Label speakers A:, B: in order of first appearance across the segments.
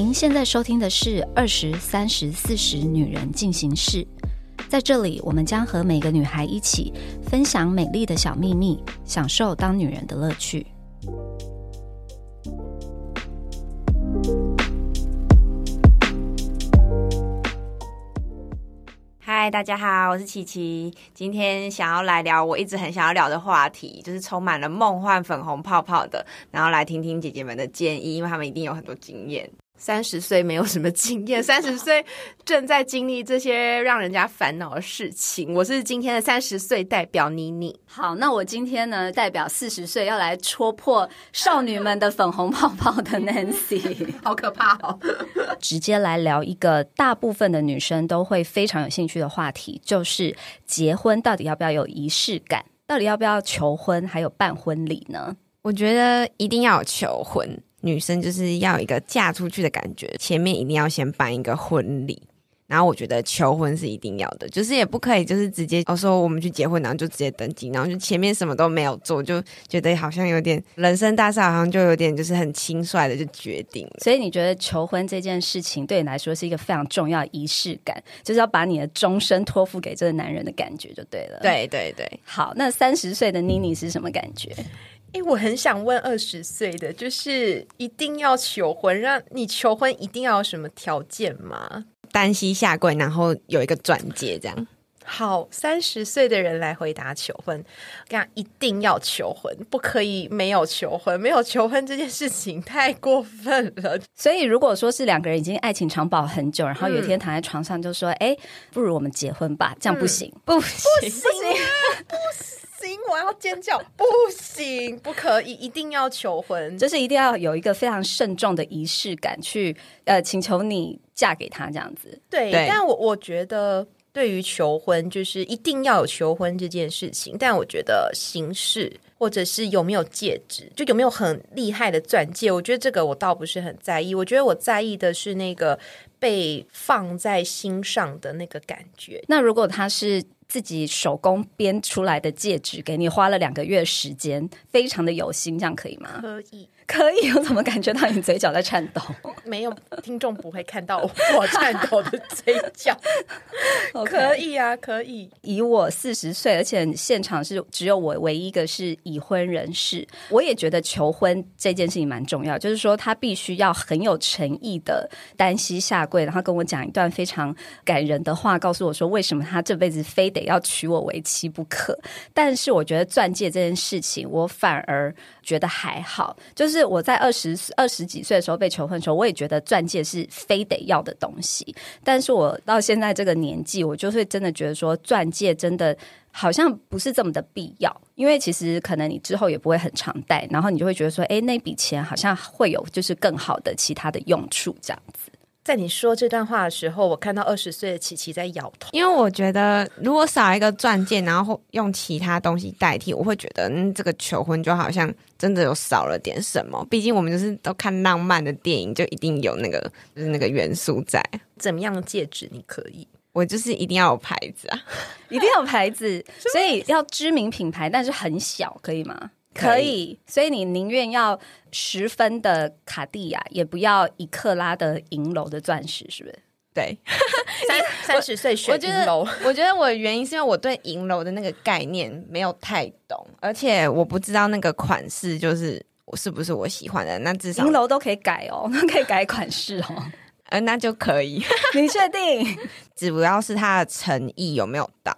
A: 您现在收听的是二十三十四十女人进行式，在这里，我们将和每个女孩一起分享美丽的小秘密，享受当女人的乐趣。
B: 嗨，大家好，我是琪琪。今天想要来聊我一直很想要聊的话题，就是充满了梦幻粉红泡泡的，然后来听听姐姐们的建议，因为她们一定有很多经验。三十岁没有什么经验，三十岁正在经历这些让人家烦恼的事情。我是今天的三十岁代表妮妮。
A: 好，那我今天呢，代表四十岁要来戳破少女们的粉红泡泡的 Nancy，
B: 好可怕哦！
A: 直接来聊一个大部分的女生都会非常有兴趣的话题，就是结婚到底要不要有仪式感？到底要不要求婚，还有办婚礼呢？
B: 我觉得一定要有求婚。女生就是要一个嫁出去的感觉，前面一定要先办一个婚礼，然后我觉得求婚是一定要的，就是也不可以就是直接哦说我们去结婚，然后就直接登记，然后就前面什么都没有做，就觉得好像有点人生大事，好像就有点就是很轻率的就决定了。
A: 所以你觉得求婚这件事情对你来说是一个非常重要的 仪式感，就是要把你的终身托付给这个男人的感觉就对了。
B: 对对对，
A: 好，那三十岁的妮妮是什么感觉？
C: 哎，我很想问二十岁的，就是一定要求婚，让你求婚一定要有什么条件吗？
B: 单膝下跪，然后有一个转接，这样。
C: 好，三十岁的人来回答求婚，跟讲一定要求婚，不可以没有求婚，没有求婚这件事情太过分了。
A: 所以，如果说是两个人已经爱情长跑很久，然后有一天躺在床上就说：“哎，不如我们结婚吧？”这样不行，
B: 不行，
C: 不行，不行。行，我要尖叫！不行，不可以，一定要求婚，
A: 就是一定要有一个非常慎重的仪式感，去呃请求你嫁给他这样子。
C: 对，但我我觉得对于求婚，就是一定要有求婚这件事情。但我觉得形式或者是有没有戒指，就有没有很厉害的钻戒，我觉得这个我倒不是很在意。我觉得我在意的是那个被放在心上的那个感觉。
A: 那如果他是？自己手工编出来的戒指，给你花了两个月时间，非常的有心，这样可以吗？
C: 可以。
A: 可以，我怎么感觉到你嘴角在颤抖？
C: 没有，听众不会看到我颤抖的嘴角。可以啊，可以。
A: 以我四十岁，而且现场是只有我唯一一个是已婚人士，我也觉得求婚这件事情蛮重要。就是说，他必须要很有诚意的单膝下跪，然后跟我讲一段非常感人的话，告诉我说为什么他这辈子非得要娶我为妻不可。但是，我觉得钻戒这件事情，我反而觉得还好，就是。是我在二十二十几岁的时候被求婚的时候，我也觉得钻戒是非得要的东西。但是我到现在这个年纪，我就会真的觉得说，钻戒真的好像不是这么的必要。因为其实可能你之后也不会很常戴，然后你就会觉得说，哎，那笔钱好像会有就是更好的其他的用处这样子。
C: 在你说这段话的时候，我看到二十岁的琪琪在摇头，
B: 因为我觉得如果少一个钻戒，然后用其他东西代替，我会觉得嗯，这个求婚就好像真的有少了点什么。毕竟我们就是都看浪漫的电影，就一定有那个就是那个元素在。
C: 怎么样的戒指你可以？
B: 我就是一定要有牌子啊，
A: 一定要有牌子，所以要知名品牌，但是很小，可以吗？可以，所以你宁愿要十分的卡地亚，也不要一克拉的银楼的钻石，是不是？
B: 对，
C: 三三十岁选银楼，
B: 我觉得我的原因是因为我对银楼的那个概念没有太懂，而且我不知道那个款式就是是不是我喜欢的。那至少
A: 银楼都可以改哦，可以改款式哦，
B: 呃，那就可以。
A: 你确定？
B: 只要是他的诚意有没有到？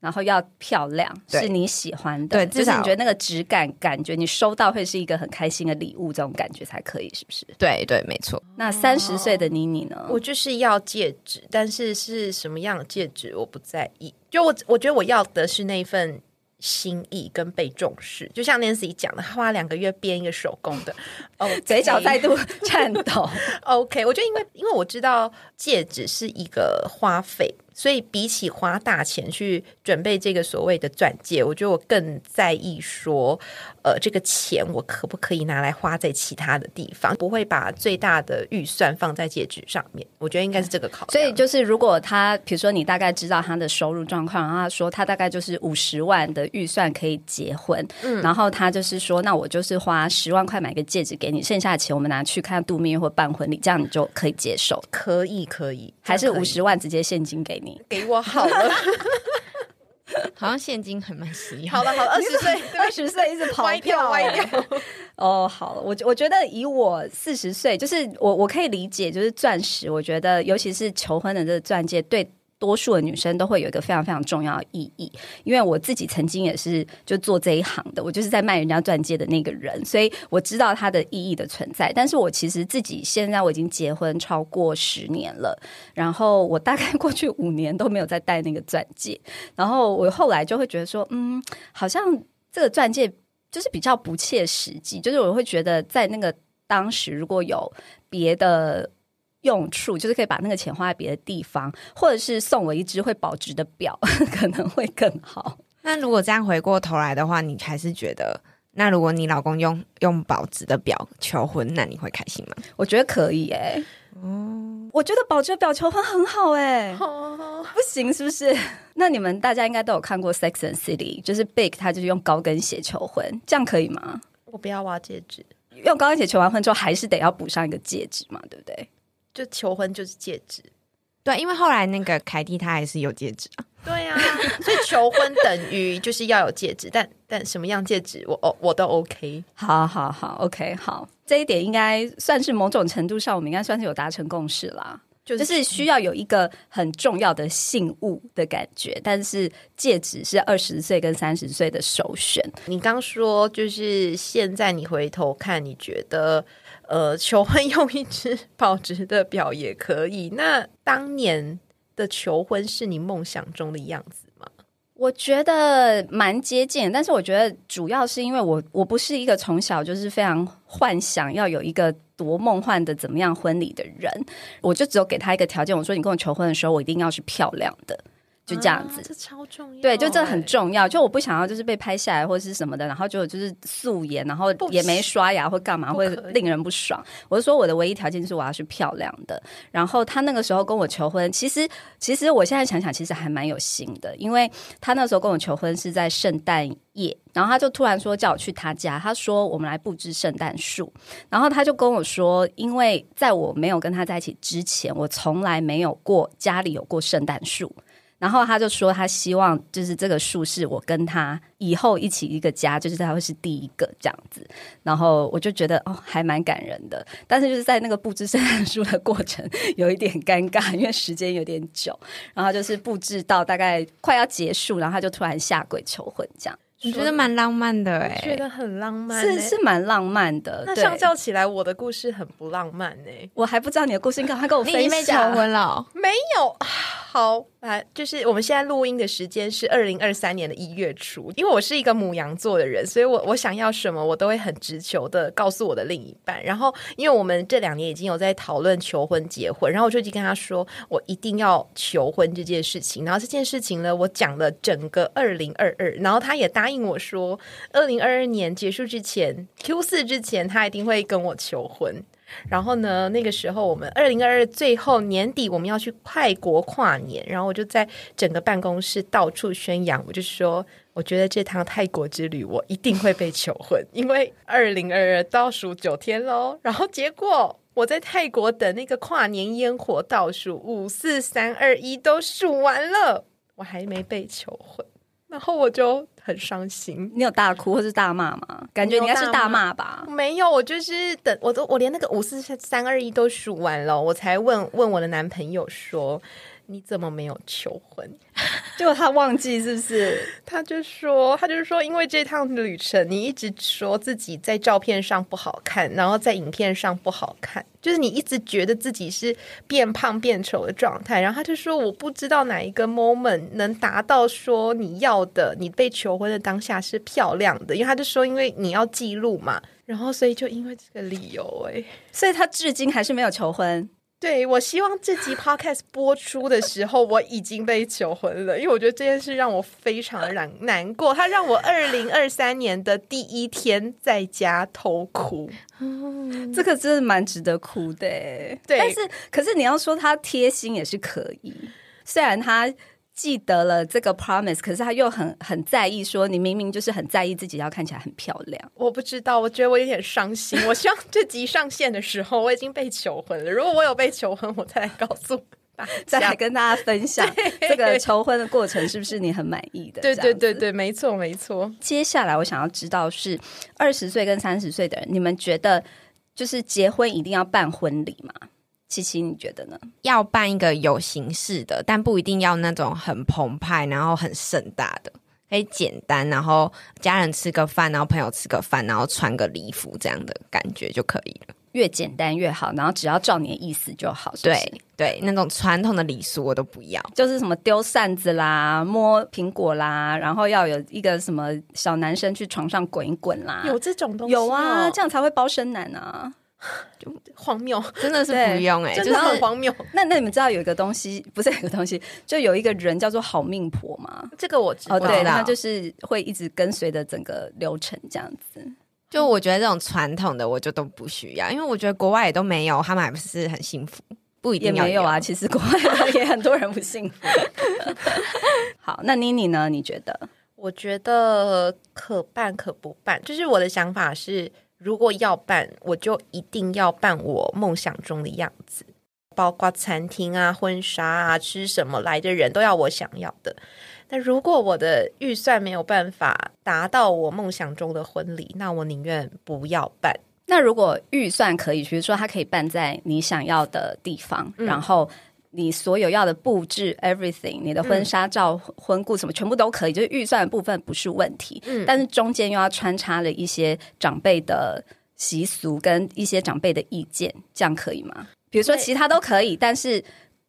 A: 然后要漂亮，是你喜欢的，
B: 对，
A: 至少你觉得那个质感，感觉你收到会是一个很开心的礼物，这种感觉才可以，是不是？
B: 对对，没错。
A: 那三十岁的妮妮呢？
C: 我就是要戒指，但是是什么样的戒指我不在意，就我我觉得我要的是那份心意跟被重视。就像 Nancy 讲的，花两个月编一个手工的，
A: 哦，嘴角再度颤抖。
C: OK，我觉得因为因为我知道戒指是一个花费。所以比起花大钱去准备这个所谓的钻戒，我觉得我更在意说，呃，这个钱我可不可以拿来花在其他的地方，不会把最大的预算放在戒指上面。我觉得应该是这个考虑。
A: 所以就是，如果他比如说你大概知道他的收入状况，然后他说他大概就是五十万的预算可以结婚，
C: 嗯
A: 然后他就是说，那我就是花十万块买个戒指给你，剩下的钱我们拿去看度蜜月或办婚礼，这样你就可以接受，
C: 可以，可以，
A: 还是五十万直接现金给你？
C: 给我好了，
B: 好像现金很蛮实用。
C: 好了，好了，二十岁，
A: 二十岁一直跑
C: 歪掉，歪掉。
A: 哦，好了，我我觉得以我四十岁，就是我我可以理解，就是钻石，我觉得尤其是求婚的这个钻戒，对多数的女生都会有一个非常非常重要的意义。因为我自己曾经也是就做这一行的，我就是在卖人家钻戒的那个人，所以我知道它的意义的存在。但是我其实自己现在我已经结婚超过十年了，然后我大概过去五年都没有再戴那个钻戒，然后我后来就会觉得说，嗯，好像这个钻戒。就是比较不切实际，就是我会觉得在那个当时如果有别的用处，就是可以把那个钱花在别的地方，或者是送我一只会保值的表，可能会更好。
B: 那如果这样回过头来的话，你还是觉得，那如果你老公用用保值的表求婚，那你会开心吗？
A: 我觉得可以哎、我觉得保值的表求婚很好哎、不行是不是？那你们大家应该都有看过《Sex and City》，就是 Big 他就是用高跟鞋求婚，这样可以吗？
C: 我不要挖戒指，
A: 用高跟鞋求完婚之后，还是得要补上一个戒指嘛，对不对？
C: 就求婚就是戒指。
B: 对，因为后来那个凯蒂她还是有戒指啊。
C: 对呀、所以求婚等于就是要有戒指，但但什么样戒指我哦我都 OK。
A: 好好好，OK，好，这一点应该算是某种程度上，我们应该算是有达成共识啦。
C: 就
A: 就是需要有一个很重要的信物的感觉，但是戒指是二十岁跟三十岁的首选。
C: 你刚说，就是现在你回头看，你觉得呃，求婚用一只保值的表也可以。那当年的求婚是你梦想中的样子吗？
A: 我觉得蛮接近，但是我觉得主要是因为我我不是一个从小就是非常幻想要有一个多梦幻的怎么样婚礼的人，我就只有给他一个条件，我说你跟我求婚的时候，我一定要是漂亮的，就这样子。
C: 啊这超重要。
A: 对，就这很
C: 欸。
A: 重要。就我不想要就是被拍下来或者是什么的，然后就就是素颜，然后也没刷牙或干嘛，会令人不爽。我就说我的唯一条件就是我要是漂亮的。然后他那个时候跟我求婚，其实其实我现在想想，其实还蛮有心的，因为他那时候跟我求婚是在圣诞夜，然后他就突然说叫我去他家，他说我们来布置圣诞树。然后他就跟我说，因为在我没有跟他在一起之前，我从来没有过家里有过圣诞树。然后他就说，他希望就是这个树是我跟他以后一起一个家，就是他会是第一个这样子。然后我就觉得哦，还蛮感人的。但是就是在那个布置圣诞树的过程有一点尴尬，因为时间有点久。然后就是布置到大概快要结束，然后他就突然下跪求婚，这样
B: 我觉得蛮浪漫的哎、
C: 觉得很浪漫欸、
A: 是是蛮浪漫的。对
C: 那相较起来，我的故事很不浪漫呢、
A: 我还不知道你的故事，你赶快跟我分享。
B: 婚了哦、
C: 没有，好，来，就是我们现在录音的时间是二零二三年的一月初。因为我是一个母羊座的人，所以我我想要什么，我都会很直球的告诉我的另一半。然后，因为我们这两年已经有在讨论求婚、结婚，然后我就已经跟他说，我一定要求婚这件事情。然后这件事情呢，我讲了整个二零二二，然后他也答应我说，二零二二年结束之前，Q 四之前，他一定会跟我求婚。然后呢，那个时候我们二零二二最后年底我们要去泰国跨年，然后我就在整个办公室到处宣扬，我就说，我觉得这趟泰国之旅我一定会被求婚，因为二零二二倒数九天喽。然后结果我在泰国等那个跨年烟火倒数五四三二一都数完了，我还没被求婚，然后我就很伤心。
A: 你有大哭或是大骂吗？感觉你应该是大骂吧。
C: 没有，我就是等我都我连那个五四三二一都数完了，我才问问我的男朋友说你怎么没有求婚？
A: 结果他忘记是不是？
C: 他就说他就是说因为这趟旅程你一直说自己在照片上不好看，然后在影片上不好看，就是你一直觉得自己是变胖变丑的状态，然后他就说我不知道哪一个 moment 能达到说你要的你被求婚的当下是漂亮的，因为他就说因为你要记录嘛。然后，所以就因为这个理由、哎，
A: 所以他至今还是没有求婚。
C: 对我希望这集 podcast 播出的时候，我已经被求婚了，因为我觉得这件事让我非常的难难过，它让我二零二三年的第一天在家偷哭。
A: 这个真的蛮值得哭的欸。
C: 对
A: 但是可是你要说他贴心也是可以，虽然他。记得了这个 promise，可是他又很很在意，说你明明就是很在意自己要看起来很漂亮。
C: 我不知道，我觉得我有点伤心。我希望这集上线的时候，我已经被求婚了。如果我有被求婚，我再来告诉
A: 再来。跟大家分享这个求婚的过程是不是你很满意的？
C: 对对对对，没错没错。
A: 接下来我想要知道是二十岁跟三十岁的人，你们觉得就是结婚一定要办婚礼吗？七七，你觉得呢？
B: 要办一个有形式的，但不一定要那种很澎湃，然后很盛大的，可以简单，然后家人吃个饭，然后朋友吃个饭，然后穿个礼服这样的感觉就可以了。
A: 越简单越好，然后只要照你的意思就好。是不是
B: 对对，那种传统的礼俗我都不要。
A: 就是什么丢扇子啦、摸苹果啦，然后要有一个什么小男生去床上滚一滚啦，
C: 有这种东西、
A: 有啊，这
C: 样
A: 样才会包生男啊。
C: 荒谬，
B: 真的是不用哎、
C: 真的
B: 就是
C: 很荒谬。
A: 那那你们知道有一个东西，不是有一个东西，就有一个人叫做好命婆吗？
C: 这个我知道，
A: 哦，对，
B: 知道
A: 他就是会一直跟随着整个流程这样子。
B: 就我觉得这种传统的我就都不需要，因为我觉得国外也都没有，他们还不是很幸福，不一定要
A: 没有啊，其实国外也很多人不幸福。好，那妮妮呢？你觉得？
C: 我觉得可办可不办，就是我的想法是，如果要办，我就一定要办我梦想中的样子，包括餐厅啊、婚纱啊、吃什么来的人都要我想要的。那如果我的预算没有办法达到我梦想中的婚礼，那我宁愿不要办。
A: 那如果预算可以，比如说它可以办在你想要的地方，
C: 嗯
A: 然后你所有要的布置 everything，你的婚纱照、婚顾什么全部都可以，就是预算的部分不是问题。
C: 嗯
A: 但是中间又要穿插了一些长辈的习俗跟一些长辈的意见，这样可以吗？比如说其他都可以，但是。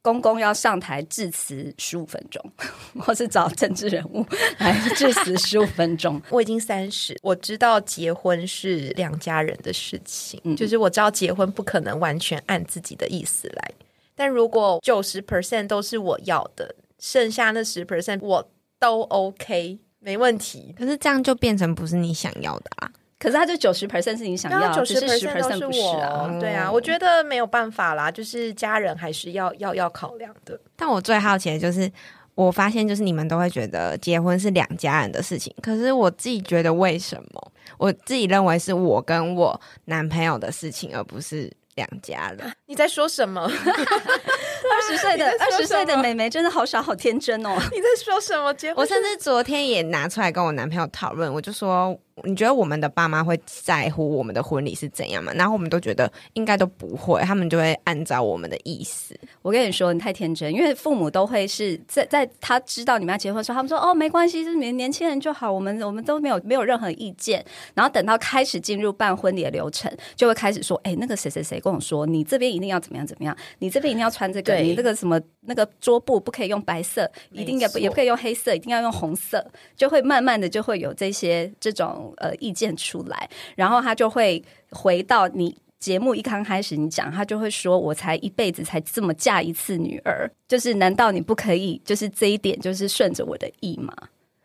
A: 公公要上台致辞十五分钟，或是找政治人物来致辞十五分钟。
C: 我已经三十，我知道结婚是两家人的事情，
A: 嗯
C: 就是我知道结婚不可能完全按自己的意思来。但如果九十 percent 都是我要的，剩下那十 percent 我都 OK，没问题。
B: 可是这样就变成不是你想要的啦。
A: 可是他就九十 percent 是你想要，
C: 九十
A: 只是十
C: percent 都
A: percent 不是
C: 是我，
A: 啊。
C: 对啊，我觉得没有办法啦，就是家人还是要要要考量的。
B: 但我最好奇的就是，我发现就是你们都会觉得结婚是两家人的事情，可是我自己觉得为什么？我自己认为是我跟我男朋友的事情，而不是两家了。
C: 你在说什么？
A: 二十岁的二十岁的妹妹真的好傻好天真哦。
C: 你在说什么？结婚
B: 我甚至昨天也拿出来跟我男朋友讨论，我就说，你觉得我们的爸妈会在乎我们的婚礼是怎样吗？然后我们都觉得应该都不会，他们就会按照我们的意思。
A: 我跟你说，你太天真，因为父母都会是在在他知道你们要结婚的时候，他们说哦没关系，就是年年轻人就好，我们我们都没有没有任何意见。然后等到开始进入办婚礼的流程，就会开始说，哎，那个谁谁谁跟我说，你这边一定要怎么样怎么样，你这边一定要穿这个，你这个什么那个桌布不可以用白色，一定也不也不可以用黑色，一定要用红色，就会慢慢的就会有这些这种呃意见出来，然后他就会回到你。节目一刚开始你讲，他就会说：“我才一辈子才这么嫁一次女儿，就是难道你不可以就是这一点就是顺着我的意吗？”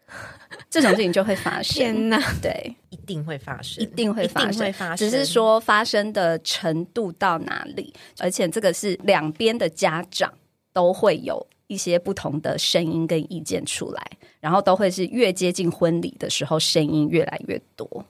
A: 这种事情就会发生，
B: 天哪！
A: 对，
C: 一定会发生，
A: 一定会发生，
C: 定会发生，
A: 只是说发生的程度到哪里，而且这个是两边的家长都会有一些不同的声音跟意见出来，然后都会是越接近婚礼的时候，声音越来越多。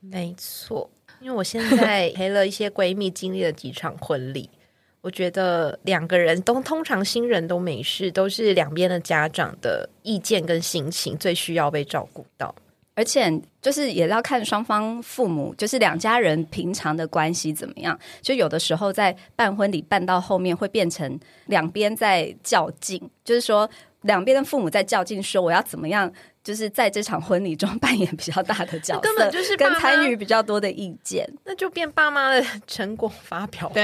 C: 没错，因为我现在陪了一些闺蜜，经历了几场婚礼。我觉得两个人都通常新人都没事，都是两边的家长的意见跟心情最需要被照顾到。
A: 而且就是也要看双方父母，就是两家人平常的关系怎么样。就有的时候在办婚礼办到后面，会变成两边在较劲，就是说两边的父母在较劲，说我要怎么样，就是在这场婚礼中扮演比较大的角色，
C: 根本就是
A: 跟参与比较多的意见。
C: 那就变爸妈的成果发表会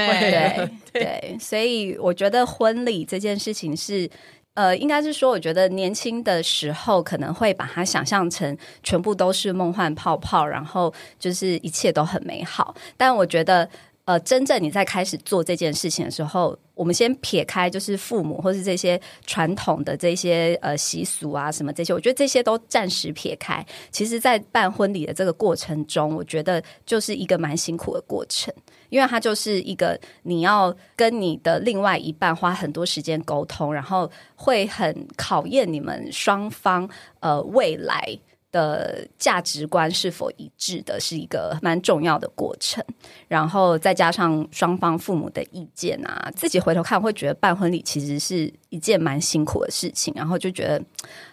A: 对，所以我觉得婚礼这件事情是。呃，应该是说，我觉得年轻的时候可能会把它想象成全部都是梦幻泡泡，然后就是一切都很美好。但我觉得，呃，真正你在开始做这件事情的时候，我们先撇开就是父母或是这些传统的这些呃习俗啊什么这些，我觉得这些都暂时撇开。其实，在办婚礼的这个过程中，我觉得就是一个蛮辛苦的过程，因为它就是一个你要跟你的另外一半花很多时间沟通，然后会很考验你们双方呃未来。的价值观是否一致的，是一个蛮重要的过程。然后再加上双方父母的意见啊，自己回头看会觉得办婚礼其实是一件蛮辛苦的事情。然后就觉得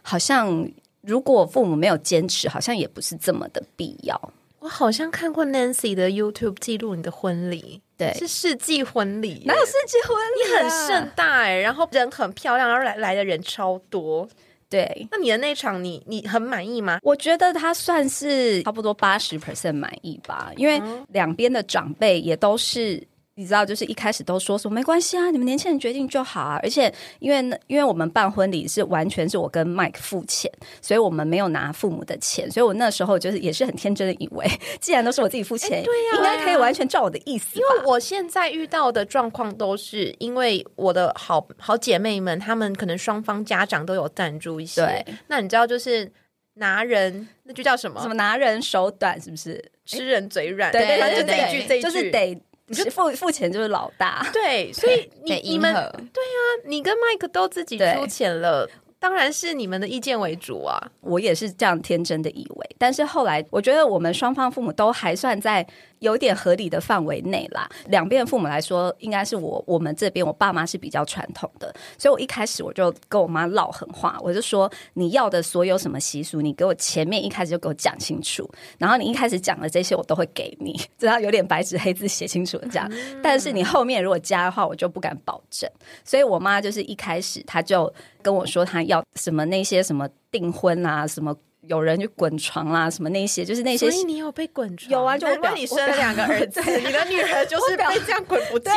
A: 好像如果父母没有坚持，好像也不是这么的必要。
C: 我好像看过 Nancy 的 YouTube 记录你的婚礼，
A: 对，
C: 是世纪婚礼，
A: 哪有世纪婚
C: 礼？你很盛大哎，然后人很漂亮，然后来来的人超多。
A: 对，
C: 那你的那场你你很满意吗？
A: 我觉得他算是差不多八十 percent 满意吧，因为两边的长辈也都是。你知道，就是一开始都说说没关系啊，你们年轻人决定就好啊。而且，因为因为我们办婚礼是完全是我跟 Mike 付钱，所以我们没有拿父母的钱。所以我那时候就是也是很天真的以为，既然都是我自己付钱，
C: 对呀，
A: 应该可以完全照我的意思。
C: 因为我现在遇到的状况都是因为我的好好姐妹们，她们可能双方家长都有赞助一些。
A: 对，
C: 那你知道就是拿人，那就叫什么？
A: 什么拿人手短，是不是？
C: 吃人嘴软。
A: 对对
C: 对，就这一句，这一句
A: 就是得。你付付钱就是老大，
C: 对，所以你你们对啊，你跟麦克都自己出钱了。当然是你们的意见为主啊！
A: 我也是这样天真的以为，但是后来我觉得我们双方父母都还算在有点合理的范围内啦。两边父母来说，应该是我我们这边我爸妈是比较传统的，所以我一开始我就跟我妈唠狠话，我就说你要的所有什么习俗，你给我前面一开始就给我讲清楚，然后你一开始讲的这些我都会给你，只要有点白纸黑字写清楚的这样。但是你后面如果加的话，我就不敢保证。所以我妈就是一开始她就。跟我说她要什么那些什么订婚啊，什么有人去滚床啦，什么那些就是那些。
C: 所以你有被滚床？
A: 有啊，就
C: 我你生了两个儿子，你的女儿就是被这样滚不见。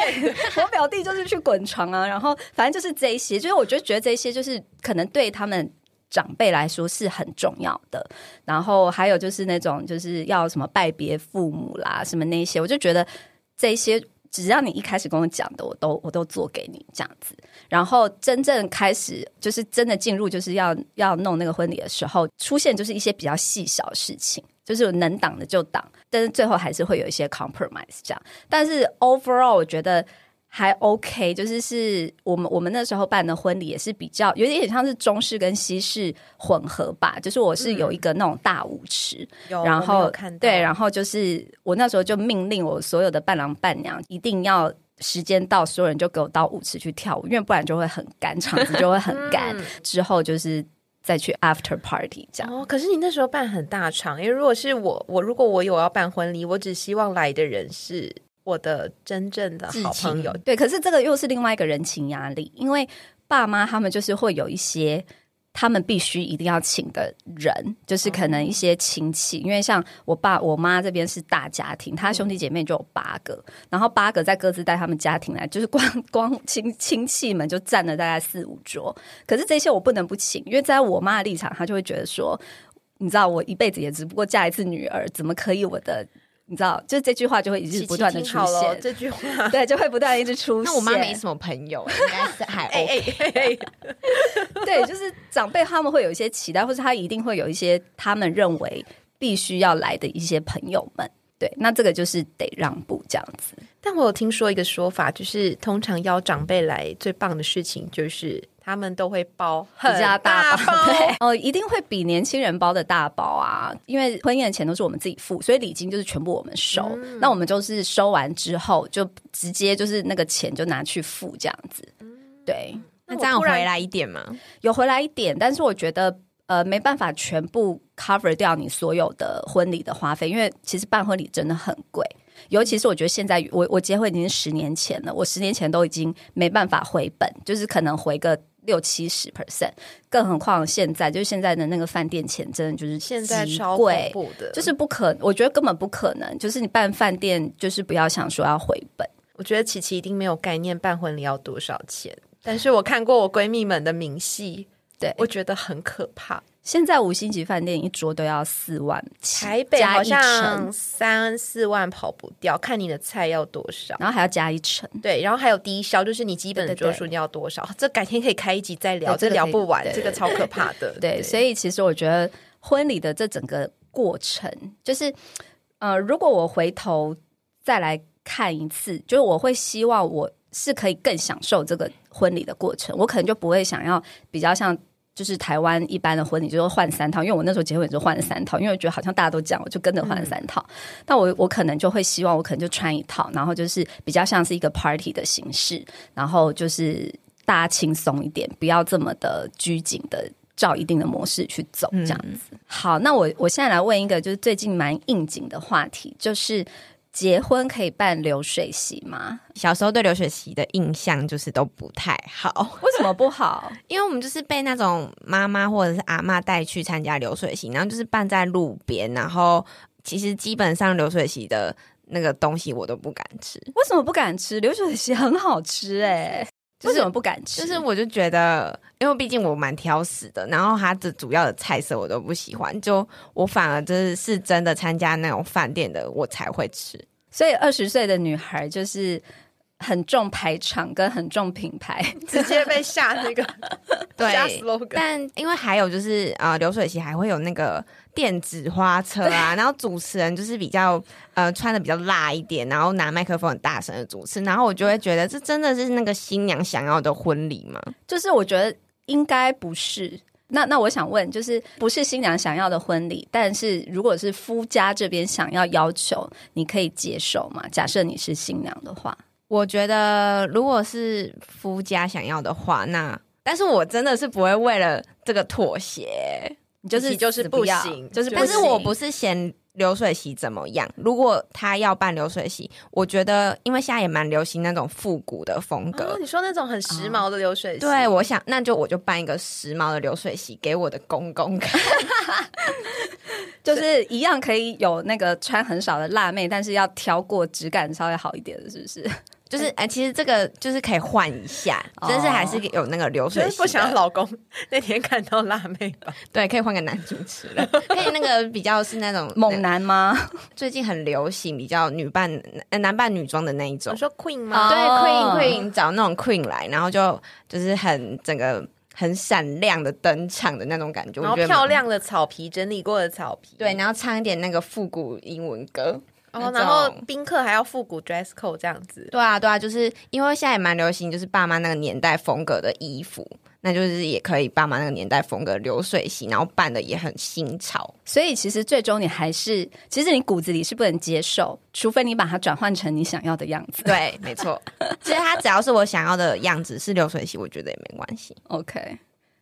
A: 我表弟就是去滚床啊，然后反正就是这些，就是我就觉得这些就是可能对他们长辈来说是很重要的。然后还有就是那种就是要什么拜别父母啦，什么那些，我就觉得这些。只要你一开始跟我讲的，我都我都做给你这样子。然后真正开始就是真的进入就是要要弄那个婚礼的时候，出现就是一些比较细小事情，就是能挡的就挡，但是最后还是会有一些 compromise 这样。但是 overall 我觉得。还 OK，就是是我们我们那时候办的婚礼也是比较有点像是中式跟西式混合吧，就是我是有一个那种大舞池，然后对，然后就是我那时候就命令我所有的伴郎伴娘一定要时间到，所有人就给我到舞池去跳舞，因为不然就会很干，场子就会很干。之后就是再去 after party 这样。
C: 哦，可是你那时候办很大场，因为如果是我，我如果我有要办婚礼，我只希望来的人是。我的真正的好朋友，
A: 对，可是这个又是另外一个人情压力，因为爸妈他们就是会有一些他们必须一定要请的人，就是可能一些亲戚，因为像我爸我妈这边是大家庭，他兄弟姐妹就有八个，然后八个在各自带他们家庭来，就是光 光亲亲戚们就占了大概四五桌，可是这些我不能不请，因为在我妈的立场，她就会觉得说，你知道我一辈子也只不过嫁一次女儿，怎么可以我的。你知道，就是这句话就会一直不断的出现。
C: 这句话，
A: 对，就会不断一直出现。那
B: 我妈没什么朋友，应该是还 OK。
A: 对，就是长辈他们会有一些期待，或者他一定会有一些他们认为必须要来的一些朋友们。对，那这个就是得让步这样子。
C: 但我有听说一个说法，就是通常邀长辈来最棒的事情就是。他们都会包
A: 比较大包，哦，一定会比年轻人包的大包啊！因为婚宴的钱都是我们自己付，所以礼金就是全部我们收。那我们就是收完之后，就直接就是那个钱就拿去付这样子。对，
B: 那这样回来一点吗？
A: 有回来一点，但是我觉得呃没办法全部 cover 掉你所有的婚礼的花费，因为其实办婚礼真的很贵。尤其是我觉得现在我我结婚已经十年前了，我十年前都已经没办法回本，就是可能回个。六七十 percent，更何况现在就是现在的那个饭店钱，真的就是
C: 现在超贵的，
A: 就是不可，我觉得根本不可能。就是你办饭店，就是不要想说要回本。
C: 我觉得琪琪一定没有概念办婚礼要多少钱，但是我看过我闺蜜们的明细，
A: 对
C: 我觉得很可怕。
A: 现在五星级饭店一桌都要四万起，
C: 台北好像，三四万跑不掉，看你的菜要多少。
A: 然后还要加一成。
C: 对，然后还有低消，就是你基本的桌数你要多少？这改天可以开一集再聊，这聊不完，
A: 对
C: 这个超可怕的。
A: 对，所以其实我觉得婚礼的这整个过程，就是呃，如果我回头再来看一次，就是我会希望我是可以更享受这个婚礼的过程，我可能就不会想要比较像。就是台湾一般的婚礼，就是换三套，因为我那时候结婚也就换了三套，因为我觉得好像大家都这样，我就跟着换了三套。但我我可能就会希望，我可能就穿一套，然后就是比较像是一个 party 的形式，然后就是大家轻松一点，不要这么的拘谨的照一定的模式去走，这样子。好，那我我现在来问一个，就是最近蛮应景的话题，就是结婚可以办流水席吗？
B: 小时候对流水席的印象就是都不太好，
A: 为什么不好？
B: 因为我们就是被那种妈妈或者是阿妈带去参加流水席，然后就是办在路边，然后其实基本上流水席的那个东西我都不敢吃，
A: 为什么不敢吃？流水席很好吃哎、
B: 就是
A: 为什么不敢吃？
B: 就是我就觉得，因为毕竟我蛮挑食的，然后它的主要的菜色我都不喜欢，就我反而就是是真的参加那种饭店的我才会吃。
A: 所以二十岁的女孩就是很重排场跟很重品牌，
C: 直接被下那个
B: 对
C: slogan。
B: 但因为还有就是呃，流水席还会有那个电子花车啊，然后主持人就是比较呃穿的比较辣一点，然后拿麦克风很大声的主持，然后我就会觉得这真的是那个新娘想要的婚礼吗？
A: 就是我觉得应该不是。那那我想问，就是不是新娘想要的婚礼，但是如果是夫家这边想要要求，你可以接受吗？假设你是新娘的话，
B: 我觉得如果是夫家想要的话，那但是我真的是不会为了这个妥协。
A: 你就是
C: 就是
A: 不
C: 行
A: 就是不
C: 不行
B: 但是我不是嫌流水席怎么样，如果他要办流水席，我觉得因为现在也蛮流行那种复古的风格。
C: 哦，你说那种很时髦的流水席，
B: 对，我想那就我就办一个时髦的流水席给我的公公看。
A: 就是一样可以有那个穿很少的辣妹，但是要挑过质感稍微好一点的，是不是？
B: 就是哎、其实这个就是可以换一下，
A: 哦
B: 但是还是有那个流水
C: 不想要老公那天看到辣妹吧？
B: 对，可以换个男主持人，可以那个比较是那种
A: 猛男吗？
B: 最近很流行比较女扮呃男扮女装的那一种
C: 我，说 Queen
A: 哦
C: 吗？
B: 对 Queen Queen 找那种 Queen 来，然后就就是很整个很闪亮的登场的那种感觉，
C: 然后漂亮的草皮，整理过的草皮，
B: 对，然后唱一点那个复古英文歌。
C: 哦，
B: 那
C: 然后宾客还要复古 dress code 这样子。
B: 对啊，对啊，就是因为现在也蛮流行，就是爸妈那个年代风格的衣服，那就是也可以爸妈那个年代风格流水席，然后办的也很新潮。
A: 所以其实最终你还是，其实你骨子里是不能接受，除非你把它转换成你想要的样子。
B: 对，没错。其实它只要是我想要的样子，是流水席，我觉得也没关系。
A: OK，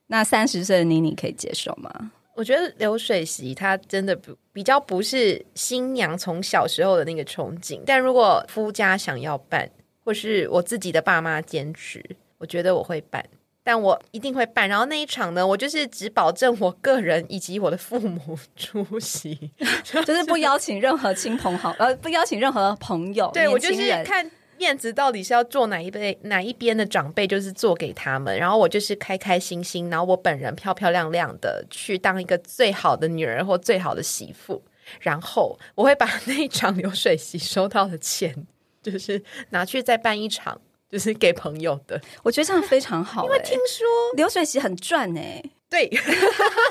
A: 那三十岁的你，你可以接受吗？
C: 我觉得流水席它真的不比较不是新娘从小时候的那个憧憬，但如果夫家想要办，或是我自己的爸妈坚持，我觉得我会办。但我一定会办，然后那一场呢，我就是只保证我个人以及我的父母出席。
A: 就是不邀请任何亲朋好，呃，不邀请任何朋友，
C: 对我就是看面子到底是要做哪一辈哪一边的长辈，就是做给他们，然后我就是开开心心，然后我本人漂漂亮亮的去当一个最好的女儿或最好的媳妇，然后我会把那一场流水席收到的钱，就是拿去再办一场，就是给朋友的。
A: 我觉得这样非常好、欸，
C: 因为听说
A: 流水席很赚哎、
C: 对，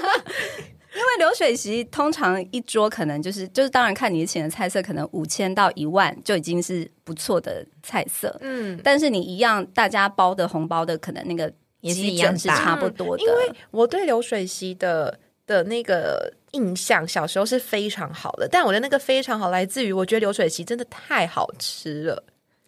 A: 因为流水席通常一桌可能就是就是，当然看你请的菜色，可能五千到一万就已经是不错的菜色。
C: 嗯，
A: 但是你一样，大家包的红包的可能那个
B: 也是一样
A: 是差不多的，
C: 因为我对流水席的的那个印象，小时候是非常好的，但我的那个非常好来自于我觉得流水席真的太好吃了。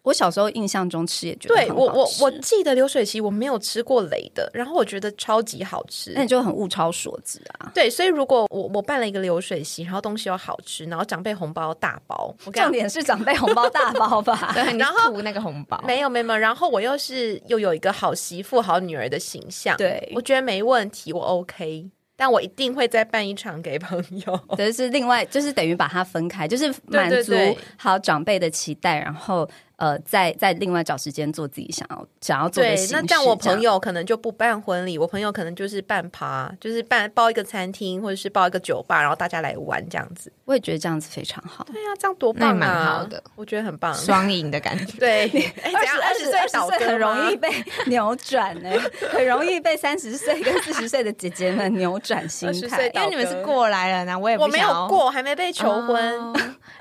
A: 我小时候印象中吃也觉得
C: 对我我
A: 很好吃
C: 我记得流水席我没有吃过雷的，然后我觉得超级好吃。
A: 那你就很物超所值啊。
C: 对，所以如果我我办了一个流水席，然后东西又好吃，然后长辈红包大包，我跟你讲
A: 重点是长辈红包大包吧？
B: 对，你
C: 然后
B: 那个红包，
C: 没有没有，然后我又是又有一个好媳妇、好女儿的形象，
A: 对
C: 我觉得没问题，我 OK。但我一定会再办一场给朋友。
A: 就是另外，就是等于把它分开，就是满足好长辈的期待，然后呃，再再另外找时间做自己想要想要做的
C: 对。那这样我朋友可能就不办婚礼，我朋友可能就是办趴，就是办包一个餐厅或者是包一个酒吧，然后大家来玩这样子。
A: 我也觉得这样子非常好。
C: 对啊，这样多棒啊！
B: 蛮好的，
C: 我觉得很棒。
B: 双赢的感觉。
C: 对，哎，怎样？
A: 二十
C: 二十岁倒戈
A: 很容易被 扭转呢、很容易被三十岁跟四十岁的姐姐们扭转心态。
B: 因为你们是过来人啊，我也
C: 我没有过，还没被求婚。
B: 哦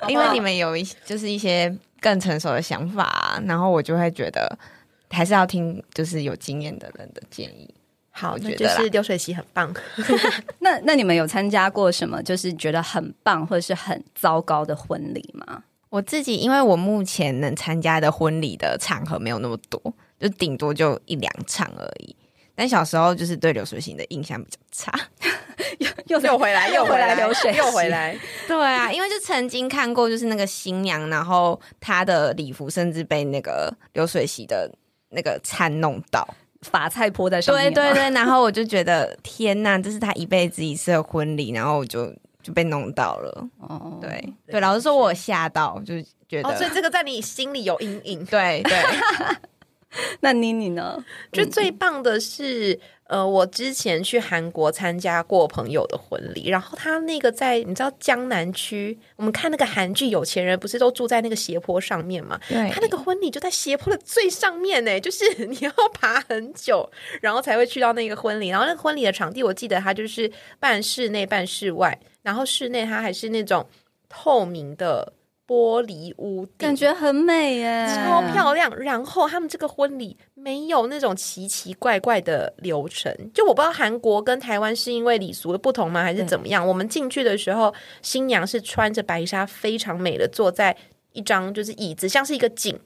B: 因为你们有一就是一些更成熟的想法啊、然后我就会觉得还是要听就是有经验的人的建议。
C: 好，
B: 我觉得就
C: 是流水席很棒。
A: 那那你们有参加过什么就是觉得很棒或者是很糟糕的婚礼吗？
B: 我自己因为我目前能参加的婚礼的场合没有那么多，就顶多就一两场而已。但小时候就是对流水席的印象比较差。
A: 又
C: 又回来，
A: 又回来
C: 来，
A: 流水席
C: 又回来。
B: 对啊，因为就曾经看过，就是那个新娘，然后她的礼服甚至被那个流水席的那个餐弄到。
A: 法菜泼在上面吗，
B: 对对对，然后我就觉得天呐，这是他一辈子一次的婚礼，然后我就就被弄到了。
A: 哦，
B: 对对，老实说，我有吓到，就是觉得、
C: 哦，所以这个在你心里有阴影。
B: 对对，
A: 那妮妮呢？
C: 就最棒的是，呃，我之前去韩国参加过朋友的婚礼，然后他那个在你知道江南区，我们看那个韩剧，有钱人不是都住在那个斜坡上面嘛？
B: 对
C: 他那个婚礼就在斜坡的最上面呢，就是 你要爬很久，然后才会去到那个婚礼。然后那个婚礼的场地，我记得它就是半室内半室外，然后室内它还是那种透明的玻璃屋顶，
A: 感觉很美耶，
C: 超漂亮。然后他们这个婚礼没有那种奇奇怪怪的流程，就我不知道韩国跟台湾是因为礼俗的不同吗，还是怎么样？我们进去的时候，新娘是穿着白纱，非常美的坐在一张就是椅子，像是一个景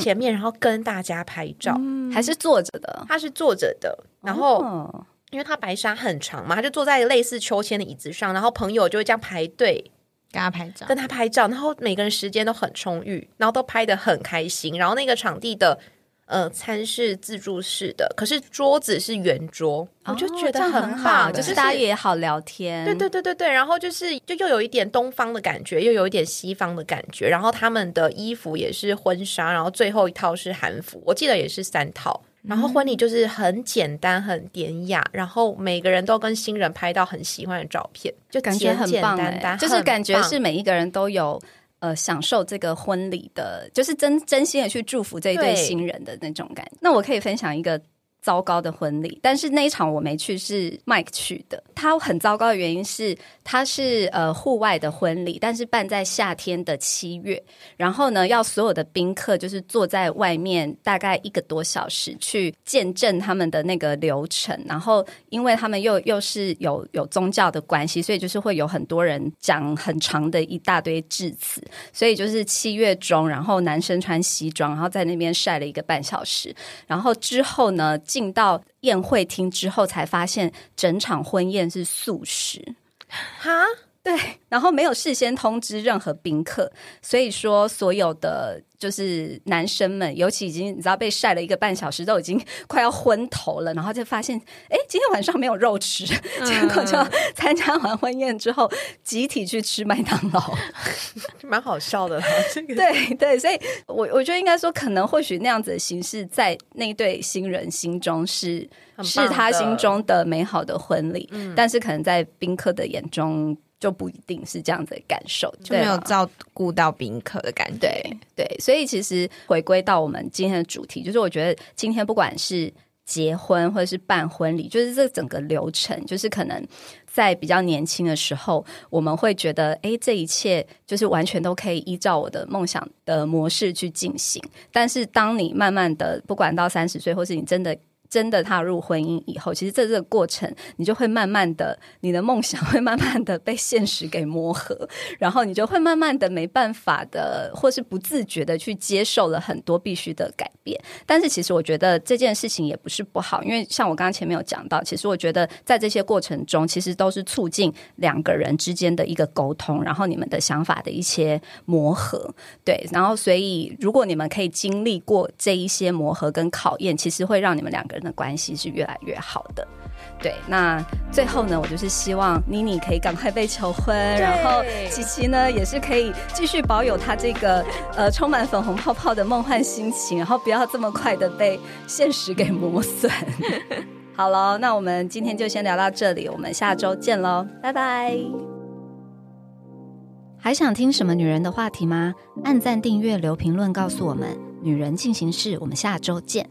C: 前面，然后跟大家拍照。
A: 还是坐着的。
C: 她是坐着的，然后
A: 哦
C: 因为她白纱很长嘛，她就坐在类似秋千的椅子上，然后朋友就会这样排队
B: 跟他拍照
C: 跟他拍照，然后每个人时间都很充裕，然后都拍的很开心。然后那个场地的呃餐是自助式的，可是桌子是圆桌，我就觉得
A: 很，好，
C: 就
A: 就是是大家也好聊天。
C: 对对对对对，然后就是就又有一点东方的感觉，又有一点西方的感觉，然后他们的衣服也是婚纱，然后最后一套是韩服，我记得也是三套。然后婚礼就是很简单、很典雅，然后每个人都跟新人拍到很喜欢的照片，就
A: 感觉
C: 简简
A: 很棒
C: 单
A: 就是感觉是每一个人都有。呃，享受这个婚礼的，就是真真心的去祝福这一对
C: 对
A: 新人的那种感觉。那我可以分享一个糟糕的婚礼，但是那一场我没去，是 Mike 去的。他很糟糕的原因是，他是呃户外的婚礼，但是办在夏天的七月，然后呢，要所有的宾客就是坐在外面大概一个多小时去见证他们的那个流程。然后，因为他们又又是有有宗教的关系，所以就是会有很多人讲很长的一大堆致辞。所以就是七月中，然后男生穿西装，然后在那边晒了一个半小时，然后之后呢，进到宴会厅之后，才发现整场婚宴是素食。
C: 哈，
A: 对，然后没有事先通知任何宾客，所以说所有的就是男生们，尤其已经你知道被晒了一个半小时，都已经 快要昏头了，然后就发现，哎，今天晚上没有肉吃，结果就 参加完婚宴之后，集体去吃麦当劳。
C: 蛮好笑的啦，这个
A: 对对，所以我我觉得应该说，可能或许那样子的形式，在那对新人心中是是他心中的美好的婚礼，但是可能在宾客的眼中就不一定是这样子的感受，
B: 就没有照顾到宾客的感觉。
A: 对对，所以其实回归到我们今天的主题，就是我觉得今天不管是结婚或者是办婚礼，就是这整个流程，就是可能在比较年轻的时候，我们会觉得，哎，这一切就是完全都可以依照我的梦想的模式去进行。但是当你慢慢的，不管到三十岁，或是你真的。真的踏入婚姻以后，其实在这个过程，你就会慢慢的，你的梦想 会慢慢的被现实给磨合，然后你就会慢慢的没办法的，或是不自觉的去接受了很多必须的改变。但是其实我觉得这件事情也不是不好，因为像我刚刚前面有讲到，其实我觉得在这些过程中，其实都是促进两个人之间的一个沟通，然后你们的想法的一些磨合。对，然后所以如果你们可以经历过这一些磨合跟考验，其实会让你们两个人的关系是越来越好的。对，那最后呢，我就是希望妮妮可以赶快被求婚，然后琪琪呢也是可以继续保有她这个呃充满粉红泡泡的梦幻心情，然后不要这么快的被现实给磨损。好了，那我们今天就先聊到这里，我们下周见喽，拜拜。还想听什么女人的话题吗？按赞、订阅、留评论，告诉我们。女人进行式，我们下周见。